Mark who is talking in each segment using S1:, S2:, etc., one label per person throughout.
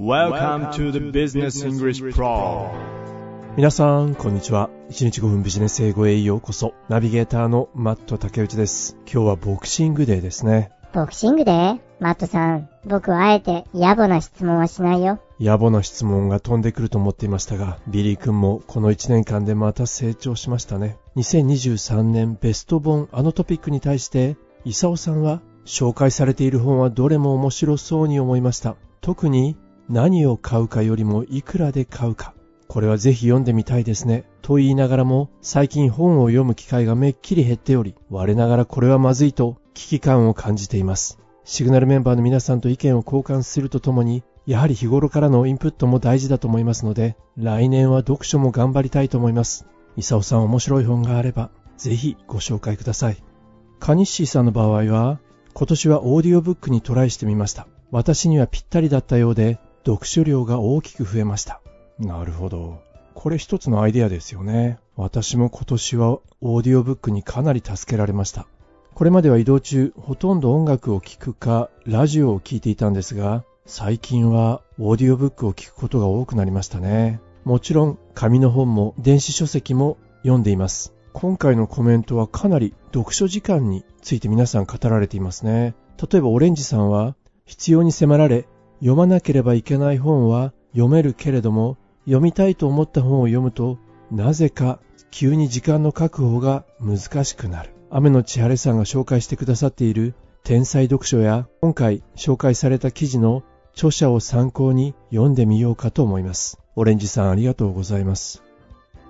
S1: Welcome to the Business English Pro
S2: 皆さん、こんにちは。1日5分ビジネス英語へようこそ。ナビゲーターのマット竹内です。今日はボクシングデーですね。
S3: ボクシングデー？マットさん、僕はあえて野暮な質問はしないよ。
S2: 野暮な質問が飛んでくると思っていましたが、ビリー君もこの1年間でまた成長しましたね。2023年ベスト本あのトピックに対して、イサオさんは紹介されている本はどれも面白そうに思いました。特に何を買うかよりもいくらで買うか。これはぜひ読んでみたいですね。と言いながらも、最近本を読む機会がめっきり減っており、我ながらこれはまずいと危機感を感じています。シグナルメンバーの皆さんと意見を交換するとともに、やはり日頃からのインプットも大事だと思いますので、来年は読書も頑張りたいと思います。イサオさん面白い本があれば、ぜひご紹介ください。カニッシーさんの場合は、今年はオーディオブックにトライしてみました。私にはぴったりだったようで、読書量が大きく増えました。なるほど。これ一つのアイデアですよね。私も今年はオーディオブックにかなり助けられました。これまでは移動中、ほとんど音楽を聴くか、ラジオを聴いていたんですが、最近はオーディオブックを聞くことが多くなりましたね。もちろん、紙の本も電子書籍も読んでいます。今回のコメントはかなり読書時間について皆さん語られていますね。例えばオレンジさんは、必要に迫られ、読まなければいけない本は読めるけれども、読みたいと思った本を読むと、なぜか急に時間の確保が難しくなる。雨の千晴さんが紹介してくださっている天才読書や今回紹介された記事の著者を参考に読んでみようかと思います。オレンジさんありがとうございます。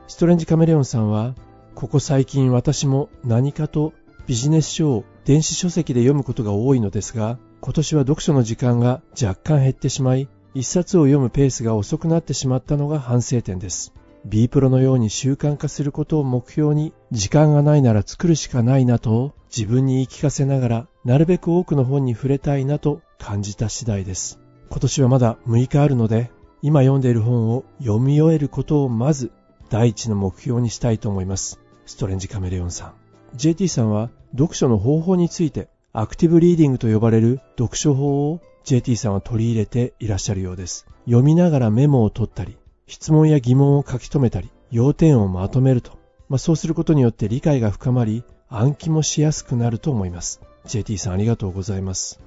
S2: ストレンジカメレオンさんは、ここ最近私も何かとビジネス書を電子書籍で読むことが多いのですが、今年は読書の時間が若干減ってしまい、一冊を読むペースが遅くなってしまったのが反省点です。B プロのように習慣化することを目標に、時間がないなら作るしかないなと自分に言い聞かせながら、なるべく多くの本に触れたいなと感じた次第です。今年はまだ6日あるので、今読んでいる本を読み終えることをまず第一の目標にしたいと思います。ストレンジカメレオンさん。JT さんは読書の方法についてアクティブリーディングと呼ばれる読書法を JT さんは取り入れていらっしゃるようです。読みながらメモを取ったり、質問や疑問を書き留めたり、要点をまとめると。まあ、そうすることによって理解が深まり、暗記もしやすくなると思います。JT さんありがとうございます。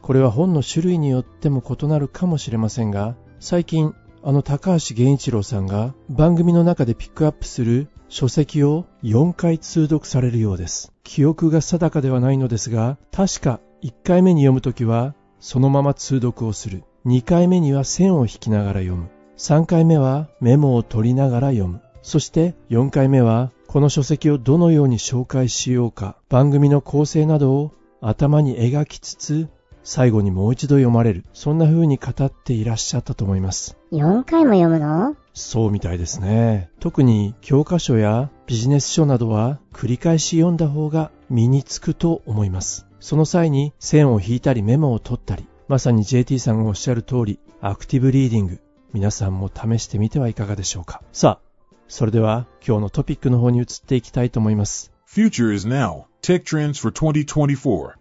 S2: これは本の種類によっても異なるかもしれませんが、最近、あの高橋源一郎さんが番組の中でピックアップする書籍を4回通読されるようです。記憶が定かではないのですが、確か1回目に読むときはそのまま通読をする。2回目には線を引きながら読む。3回目はメモを取りながら読む。そして4回目はこの書籍をどのように紹介しようか、番組の構成などを頭に描きつつ、最後にもう一度読まれる。そんな風に語っていらっしゃったと思います。
S3: 4回も読むの？
S2: そうみたいですね。特に教科書やビジネス書などは繰り返し読んだ方が身につくと思います。その際に線を引いたりメモを取ったり、まさに JT さんがおっしゃる通り、アクティブリーディング、皆さんも試してみてはいかがでしょうか。さあ、それでは今日のトピックの方に移っていきたいと思います。
S4: Future is now. Tech trends for 2024.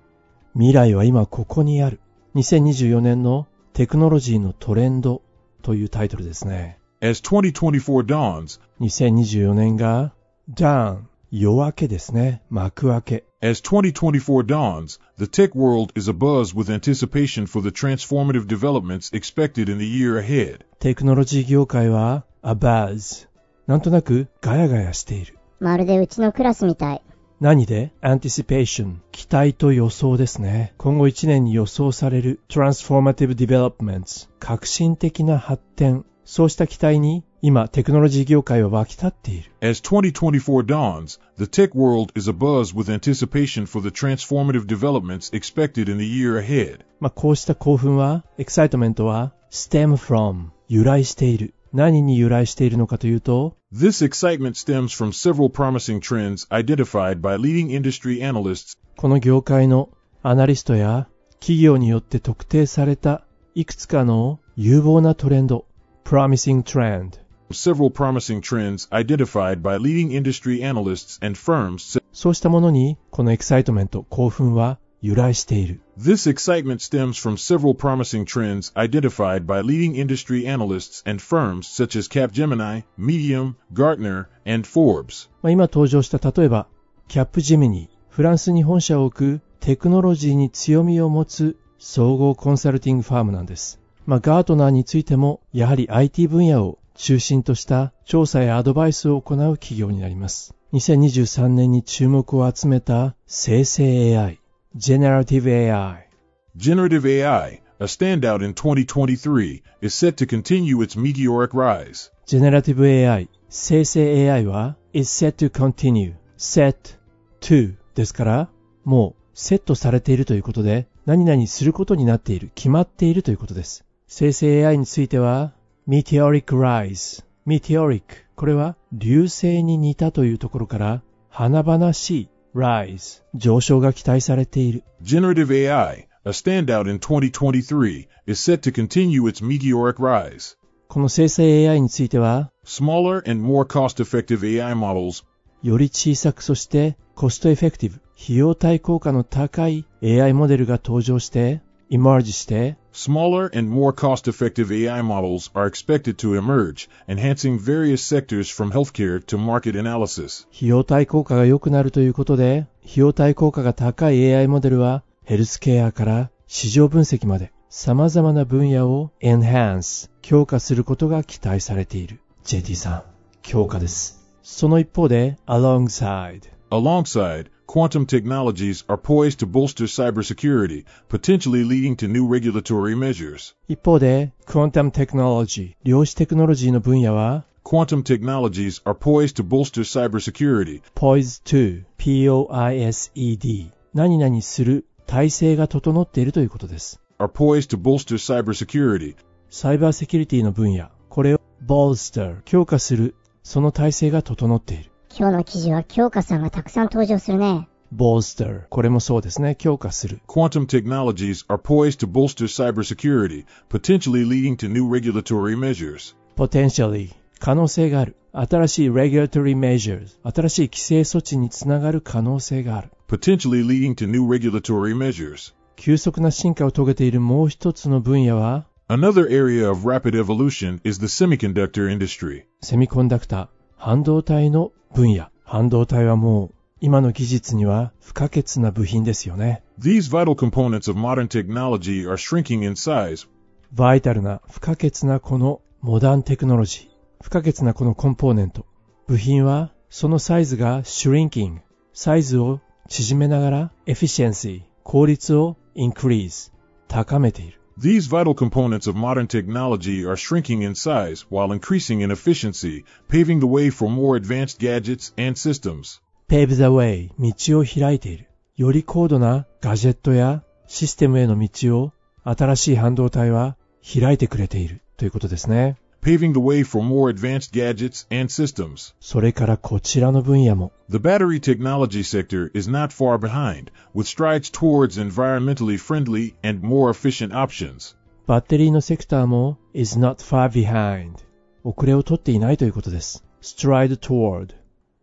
S2: 未来は今ここにある。2024年のテクノロジーのトレンドというタイトルですね。
S4: As 2024 dawns,
S2: 2024年が、ダーン、夜明けですね。幕開け。
S4: as 2024 dawns, the tech world is abuzz with anticipation for the transformative developments expected in the year ahead.
S2: テクノロジー業界は、a buzz。なんとなくガヤガヤしている。
S3: まるでうちのクラスみたい。
S2: 何で ?anticipation。期待と予想ですね。今後1年に予想される transformative developments。革新的な発展。そうした期待に、今、テクノロジー業界は沸き立っている。
S4: As 2024 dawns, the tech world is abuzz with anticipation for the transformative developments expected in the year ahead.
S2: まあ、こうした興奮は、エクサイトメントは、stem from、由来している。何に由来しているのかというと、
S4: This excitement stems from several promising trends identified by leading industry analysts
S2: この業界のアナリストや企業によって特定されたいくつかの有望なトレンド、promising trend。
S4: several promising trends identified by leading industry analysts and firms
S2: そうしたものに、このエキサイトメント、興奮は由来している。
S4: This excitement stems from several promising trends identified by leading industry analysts and firms such as Capgemini, Medium, Gartner, and Forbes.
S2: まあ、今登場した例えば、キャップジェミニー、フランスに本社を置くテクノロジーに強みを持つ総合コンサルティングファームなんです。まあ、ガートナーについても、やはり IT 分野を中心とした調査やアドバイスを行う企業になります。2023年に注目を集めた生成 AI、Generative AI。
S4: Generative AI, a standout in 2023, is set to continue its meteoric rise.
S2: Generative AI、生成 AI は is set to continue, set to ですから、もうセットされているということで、何々することになっている、決まっているということです。生成 AI については、meteoric rise、meteoric、これは流星に似たというところから、華々しい rise、上昇が期待されている。
S4: Generative AI, a standout in 2023, is set to continue its meteoric rise.
S2: この生成 AI については、
S4: Smaller and more cost-effective AI models
S2: より小さくそしてコストエフェクティブ、費用対効果の高い AI モデルが登場して、イマージして、
S4: Smaller and more cost-effective AI models are expected to emerge, enhancing various sectors from healthcare to market analysis.
S2: 費用対効果が良くなるということで、費用対効果が高い AI モデルは、ヘルスケアから市場分析まで様々な分野を enhance、強化することが期待されている。JT さん、強化です。その一方で、alongside、
S4: Alongside, quantum technologies are poised to bolster cybersecurity, potentially leading to new regulatory measures.
S2: 一方で、quantum technology、量子テクノロジーの分野は、
S4: Quantum technologies are poised to bolster cybersecurity,
S2: poised to, p-o-i-s-e-d 何々する体制が整っているということです。
S4: are poised to bolster cybersecurity,
S2: サイバーセキュリティの分野、これを bolster、強化する、その体制が整っている。
S3: 今日の記事は京香さんがたくさん登場するね。
S2: bolster、これもそうですね、強化する。
S4: quantum technologies are poised to bolster cybersecurity, potentially leading to new regulatory measures.
S2: potentially、可能性がある。新しい regulatory measures、新しい規制措置につながる可能性がある。
S4: potentially leading to new regulatory measures.
S2: 急速な進化を遂げているもう一つの分野は、
S4: Another area of rapid evolution is the semiconductor industry.
S2: セミコンダクター、半導体の分野。半導体はもう、今の技術には不可欠な部品ですよね。
S4: These vital components of modern technology are shrinking in size,
S2: バイタルな不可欠なこのモダンテクノロジー。不可欠なこのコンポーネント。部品はそのサイズが shrinking。サイズを縮めながら efficiency。効率を increase。高めている。
S4: These vital components of modern technology are shrinking in size while increasing in efficiency, paving the way for more advanced gadgets and systems.
S2: pave the way。道を開いている。より高度なガジェットやシステムへの道を新しい半導体は開いてくれているということですね。
S4: Paving the way for more advanced gadgets and systems.
S2: それからこちらの分野も
S4: The battery technology sector is not far behind, with strides towards environmentally friendly and more efficient options.
S2: バッテリーのセクターも is not far behind 遅れを取っていないということです。stride toward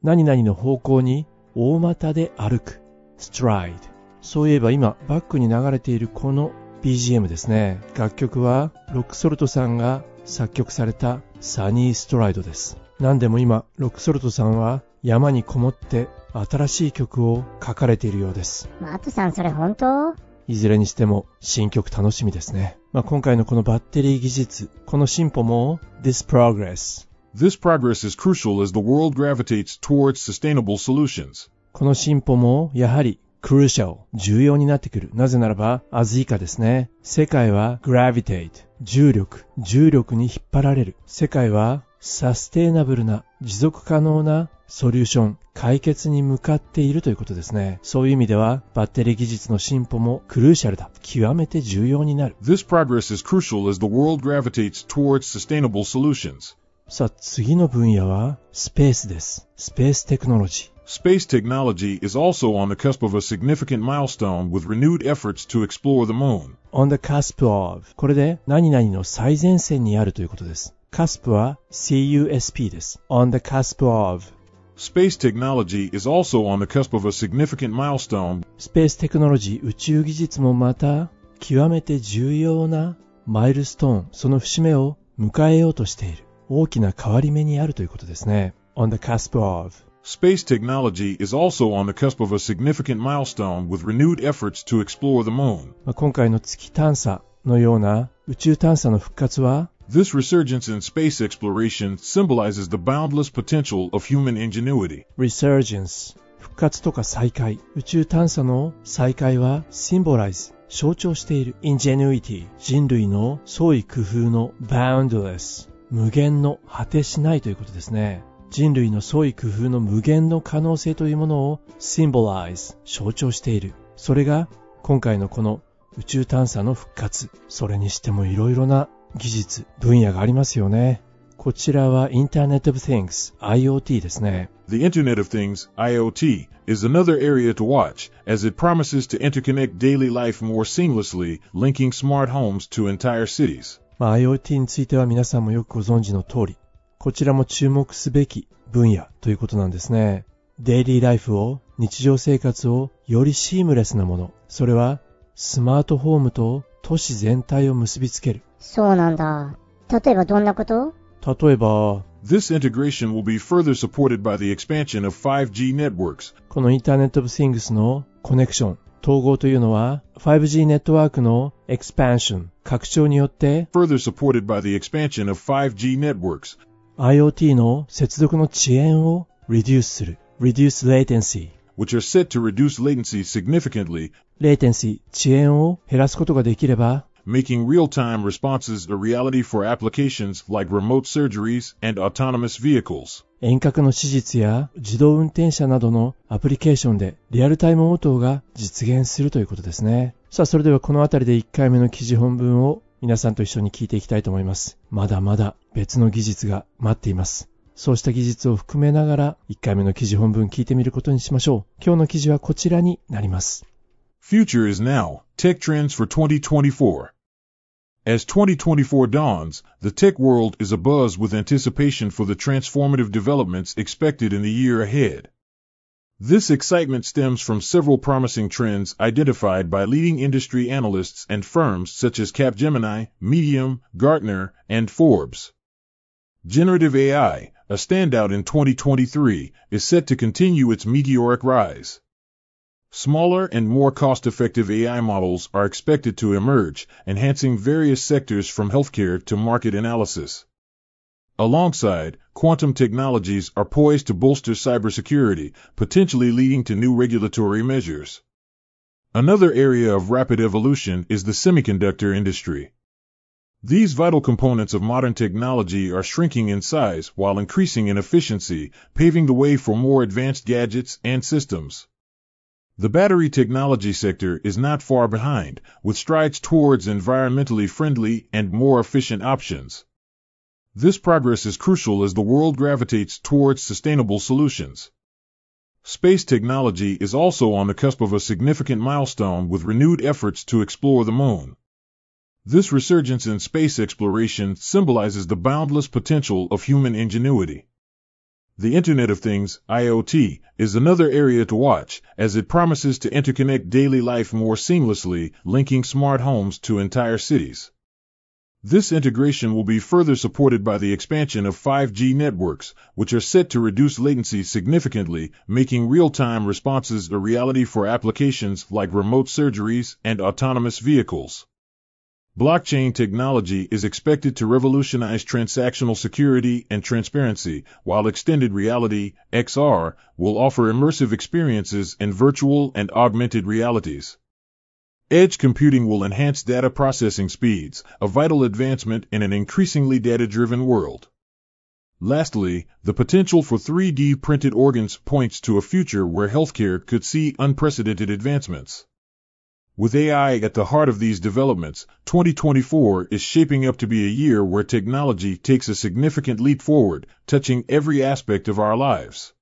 S2: 何々の方向に大股で歩く stride そういえば今バックに流れているこの BGM ですね。楽曲はロックソルトさんが 作曲されたサニーストライドです。何でも今ロックソルトさんは山にこもって新しい曲を書かれているようです。
S3: マットさんそれ本当？
S2: いずれにしても新曲楽しみですね。まあ、今回のこのバッテリー技術、この進歩も This progress。
S4: This progress is crucial as the world gravitates towards sustainable solutions.
S2: この進歩もやはり crucial、重要になってくる。なぜならば、as 以下ですね。世界は gravitate、重力、重力に引っ張られる。世界はサステイナブルな、持続可能なソリューション、解決に向かっているということですね。そういう意味では、バッテリー技術の進歩もクルーシャルだ。極めて重要になる。
S4: This progress is crucial as the world gravitates towards sustainable solutions.
S2: さあ、次の分野はスペースです。スペーステクノロジー。
S4: Space technology is also on the cusp of a significant milestone with renewed efforts to explore the moon.
S2: on the cusp of これで何々の最前線にあるということです。cusp は CUSP です。on the cusp of
S4: Space technology is also on the cusp of a significant milestone
S2: スペーステクノロジー、宇宙技術もまた、極めて重要なマイルストーン、その節目を迎えようとしている。大きな変わり目にあるということですね。on the cusp of.
S4: Space technology is also on the cusp of a significant milestone with renewed efforts to explore the moon.
S2: まあ今回の月探査のような宇宙探査の復活は、
S4: This resurgence in space exploration symbolizes the boundless potential of human ingenuity.
S2: resurgence 復活とか再開宇宙探査の再開は symbolize 象徴している ingenuity 人類の創意工夫の boundless 無限の果てしないということですね 人類の創意工夫の無限の可能性というものを symbolize 象徴しているそれが今回のこの宇宙探査の復活それにしてもいろいろな技術分野がありますよねこちらは Internet of Things IoT ですね
S4: The Internet of Things, IoT, is another area to watch as it promises to interconnect daily life more seamlessly, linking smart homes to entire cities.
S2: まあ、IoT については皆さんもよくご存知の通り、こちらも注目すべき分野ということなんですね。デイリーライフを、日常生活をよりシームレスなもの、それはスマートホームと都市全体を結びつける。
S3: そうなんだ。例えばどんなこと？
S2: 例えば、
S4: This integration will be further supported by the expansion of 5G networks,
S2: このインターネットオブ Things のコネクション、統合というのは 5G ネットワークのエクスパンション、拡張によって
S4: further supported by the expansion of 5G networks,
S2: IoT の接続の遅延を reduce する。reduce latency。
S4: which are set to reduce latency significantly,
S2: latency、遅延を減らすことができれば、
S4: making real-time responses a reality for applications like remote surgeries and autonomous vehicles.
S2: 遠隔の手術や自動運転車などのアプリケーションでリアルタイム応答が実現するということですね。さあ、それではこのあたりで1回目の記事本文を皆さんと一緒に聞いていきたいと思います。まだまだ別の技術が待っています。そうした技術を含めながら1回目の記事本文聞いてみることにしましょう。今日の記事はこちらになります。
S4: Future is now. Tech trends for 2024. As 2024 dawns, the tech world is abuzz with anticipation for the transformative developments expected in the year ahead. This excitement stems from several promising trends identified by leading industry analysts and firms such as Capgemini, Medium, Gartner, and Forbes. Generative AI, a standout in 2023, is set to continue its meteoric rise. Smaller and more cost-effective AI models are expected to emerge, enhancing various sectors from healthcare to market analysis. Alongside, quantum technologies are poised to bolster cybersecurity, potentially leading to new regulatory measures. Another area of rapid evolution is the semiconductor industry. These vital components of modern technology are shrinking in size while increasing in efficiency, paving the way for more advanced gadgets and systems. The battery technology sector is not far behind, with strides towards environmentally friendly and more efficient options. This progress is crucial as the world gravitates towards sustainable solutions. Space technology is also on the cusp of a significant milestone with renewed efforts to explore the moon. This resurgence in space exploration symbolizes the boundless potential of human ingenuity. The Internet of Things, IoT, is another area to watch, as it promises to interconnect daily life more seamlessly, linking smart homes to entire cities. This integration will be further supported by the expansion of 5G networks, which are set to reduce latency significantly, making real-time responses a reality for applications like remote surgeries and autonomous vehicles. Blockchain technology is expected to revolutionize transactional security and transparency, while extended reality, XR, will offer immersive experiences in virtual and augmented realities. Edge computing will enhance data processing speeds, a vital advancement in an increasingly data-driven world. Lastly, the potential for 3D printed organs points to a future where healthcare could see unprecedented advancements. With AI at the heart of these developments, 2024 is shaping up to be a year where technology takes a significant leap forward, touching every aspect of our lives.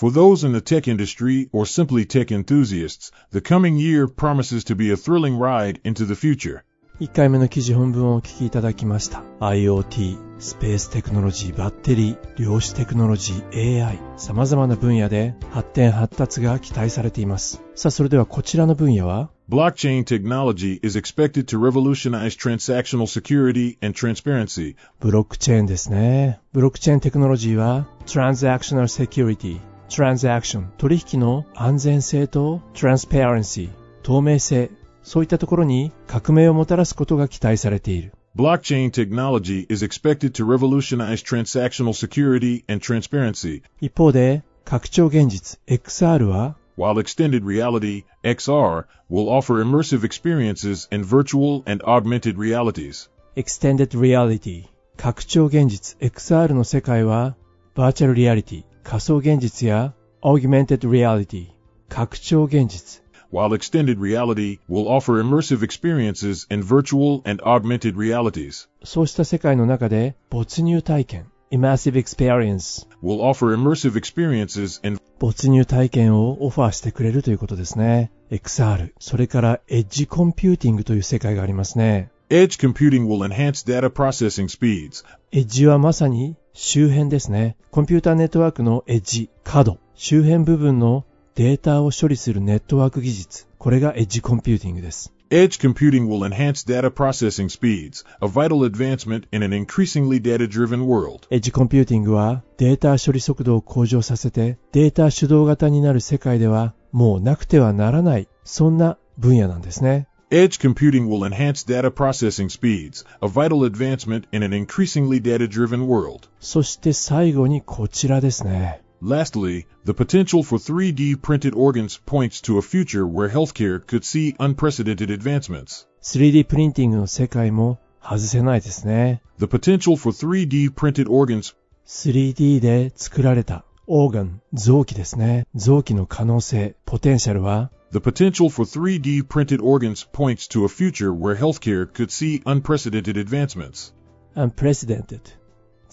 S4: For those in the tech industry or simply tech enthusiasts, the coming year promises to be a thrilling ride into the future.
S2: 1回目の記事本文をお聞きいただきました。IoT、スペーステクノロジー、バッテリー、量子テクノロジー、AI、様々な分野で発展発達が期待されています。さあ、それではこちらの分野は
S4: Blockchain technology is expected to revolutionize transactional security and transparency.
S2: ブロックチェーンですね。ブロックチェーンテクノロジーは transactional security、transaction、取引の安全性と transparency、透明性、そういったところに革命をもたらすことが期待されている。
S4: Blockchain technology is expected to revolutionize transactional security and transparency.
S2: 一方で、拡張現実 XR は
S4: while extended reality XR will offer immersive experiences in virtual and augmented realities.
S2: Extended reality 拡張現実 XR の世界はバーチャルリアリティ仮想現実や Augmented reality 拡張現実
S4: while extended reality will offer immersive experiences in virtual and augmented realities.
S2: そうした世界の中で没入体験 immersive experience
S4: will offer immersive experiences in
S2: 没入体験をオファーしてくれるということですね。XR、それからエッジコンピューティングという世界がありますね。
S4: Edge computing will enhance data processing speeds.
S2: エッジはまさに周辺ですね。コンピューターネットワークのエッジ、角、周辺部分のデータを処理するネットワーク技術。これがエッジコンピューティングです。
S4: Edge computing will enhance data processing speeds, a vital advancement in an increasingly data-driven world.
S2: エッジコンピューティングはデータ処理速度を向上させてデータ主導型になる世界ではもうなくてはならない、そんな分野なんですね。
S4: Edge computing will enhance data processing speeds, a vital advancement in an increasingly data-driven world.
S2: そして最後にこちらですね。
S4: Lastly, the potential for 3D printed organs points to a future where healthcare could see unprecedented advancements.
S2: 3D プリンティングの世界も外せないですね。
S4: The potential for 3D printed organs
S2: 3D で作られたオーガン、臓器ですね。臓器の可能性、ポテンシャルは
S4: The potential for 3D printed organs points to a future where healthcare could see unprecedented advancements.
S2: unprecedented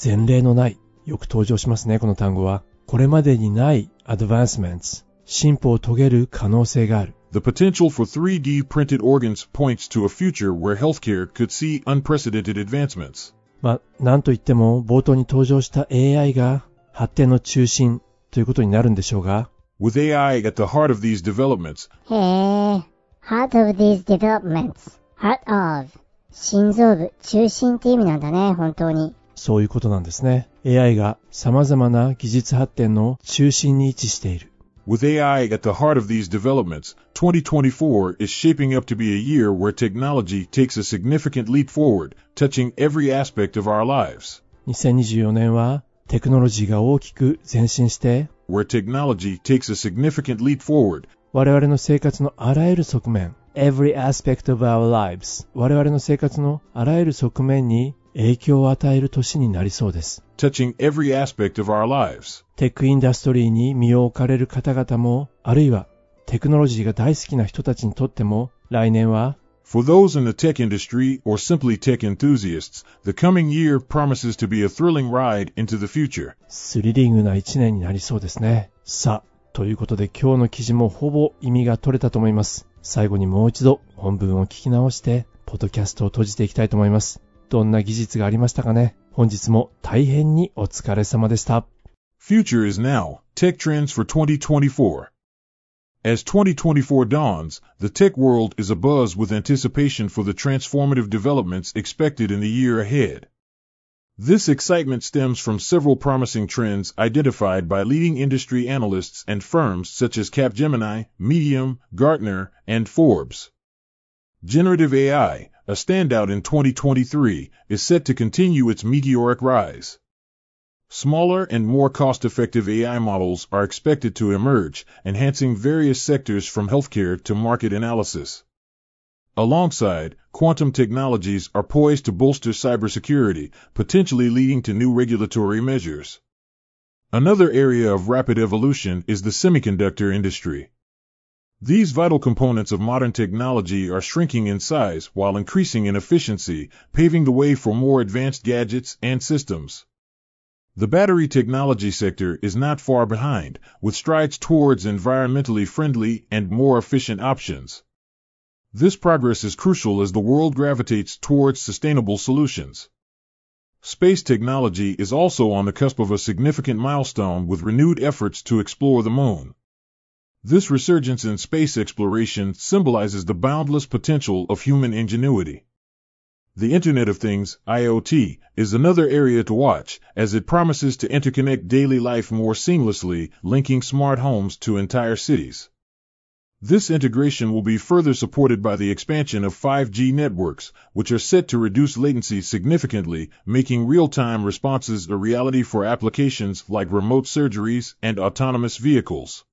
S2: 前例のない。よく登場しますね、この単語は。これまでにない advancements 進歩を遂げる可能性がある。
S4: The potential for 3D printed organs points to a future where healthcare could see unprecedented advancements.
S2: まあ、なんといっても冒頭に登場した AI が発展の中心ということになるんでしょうが。
S4: With AI at the heart of these developments.
S3: へえ、heart of these developments. heart of. 心臓部、中心って意味なんだね、本当に。
S2: そういうことなんですね。AI が様々な技術発展の中心に位置している。
S4: With AI at the heart of these developments, 2024 is shaping up to be a year where technology takes a significant leap forward, touching every aspect of our lives.
S2: 2024年はテクノロジーが大きく前進して
S4: where technology takes a significant leap forward
S2: 我々の生活のあらゆる側面 every aspect of our lives 我々の生活のあらゆる側面に影響を与える年になりそうです。
S4: touching every aspect of our lives.
S2: テックインダストリーに身を置かれる方々も、あるいはテクノロジーが大好きな人たちにとっても、来年は
S4: For those in the tech industry or simply tech enthusiasts, the coming year promises to be a thrilling ride into the future.
S2: スリリングな一年になりそうですね。さあ、ということで今日の記事もほぼ意味が取れたと思います。最後にもう一度本文を聞き直して、ポッドキャストを閉じていきたいと思います。どんな技術がありましたかね本日も大変にお疲れ様でした。
S4: Future is now. Tech trends for 2024. As 2024 dawns, the tech world is abuzz with anticipation for the transformative developments expected in the year ahead. This excitement stems from several promising trends identified by leading industry analysts and firms such as Capgemini, Medium, Gartner, and Forbes. Generative AI, a standout in 2023, is set to continue its meteoric rise. Smaller and more cost-effective AI models are expected to emerge, enhancing various sectors from healthcare to market analysis. Alongside, quantum technologies are poised to bolster cybersecurity, potentially leading to new regulatory measures. Another area of rapid evolution is the semiconductor industry. These vital components of modern technology are shrinking in size while increasing in efficiency, paving the way for more advanced gadgets and systems. The battery technology sector is not far behind, with strides towards environmentally friendly and more efficient options. This progress is crucial as the world gravitates towards sustainable solutions. Space technology is also on the cusp of a significant milestone with renewed efforts to explore the moon. This resurgence in space exploration symbolizes the boundless potential of human ingenuity. The Internet of Things, IoT, is another area to watch, as it promises to interconnect daily life more seamlessly, linking smart homes to entire cities. This integration will be further supported by the expansion of 5G networks, which are set to reduce latency significantly, making real-time responses a reality for applications like remote surgeries and autonomous vehicles.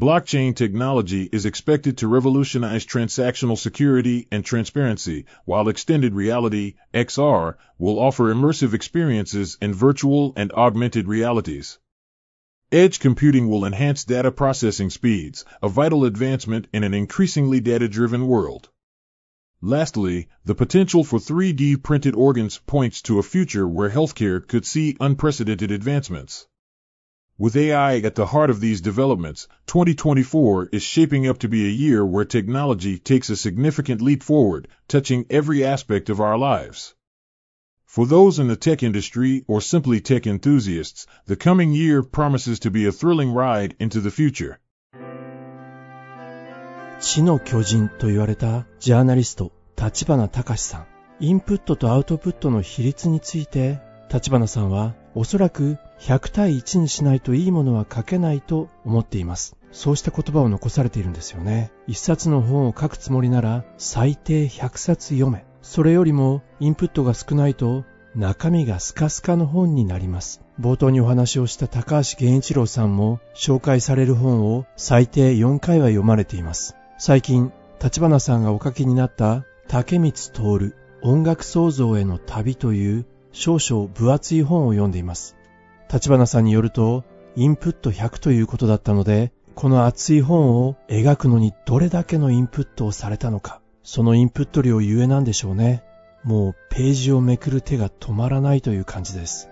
S4: Blockchain technology is expected to revolutionize transactional security and transparency, while extended reality, XR, will offer immersive experiences in virtual and augmented realities. Edge computing will enhance data processing speeds, a vital advancement in an increasingly data-driven world. Lastly, the potential for 3D printed organs points to a future where healthcare could see unprecedented advancements. With AI at the heart of these developments, 2024 is shaping up to be a year where technology takes a significant leap forward, touching every aspect of our lives. For those in the tech industry or simply tech enthusiasts, the coming year promises to be a thrilling ride into the future.
S2: 知の巨人と言われたジャーナリスト、立花隆さん。インプットとアウトプットの比率について、立花さんは おそらく100対1にしないといいものは書けないと思っています。そうした言葉を残されているんですよね。一冊の本を書くつもりなら最低100冊読め。それよりもインプットが少ないと中身がスカスカの本になります。冒頭にお話をした高橋源一郎さんも紹介される本を最低4回は読まれています。最近、立花さんがお書きになった竹光徹音楽創造への旅という少々分厚い本を読んでいます。立花さんによると、インプット100ということだったので、この厚い本を描くのにどれだけのインプットをされたのか、そのインプット量ゆえなんでしょうね。もうページをめくる手が止まらないという感じです。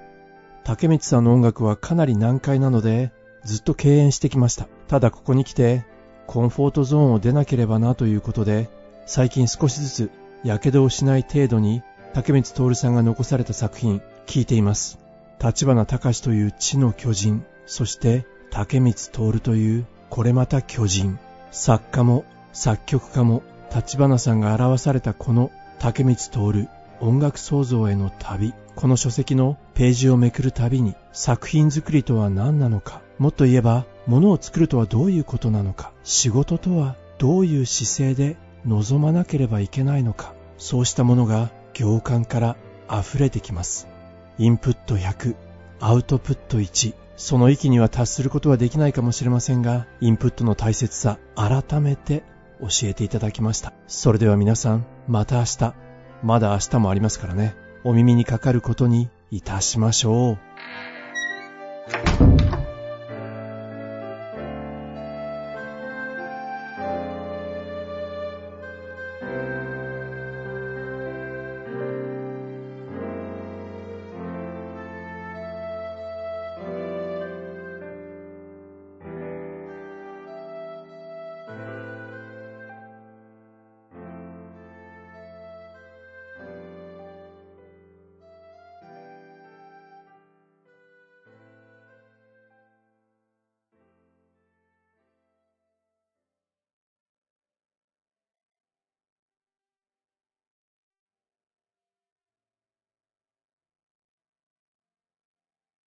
S2: 竹光さんの音楽はかなり難解なので、ずっと敬遠してきました。ただここに来て、コンフォートゾーンを出なければなということで、最近少しずつ火傷をしない程度に竹光徹さんが残された作品、聞いています。立花隆という地の巨人、そして竹光徹というこれまた巨人。作家も作曲家も立花さんが表されたこの竹光徹音楽創造への旅。この書籍のページをめくるたびに作品作りとは何なのか。もっと言えば、物を作るとはどういうことなのか。仕事とはどういう姿勢で望まなければいけないのか。そうしたものが行間から溢れてきます。インプット100、アウトプット1、その域には達することはできないかもしれませんが、インプットの大切さ、改めて教えていただきました。それでは皆さん、また明日、まだ明日もありますからね、お耳にかかることにいたしましょう。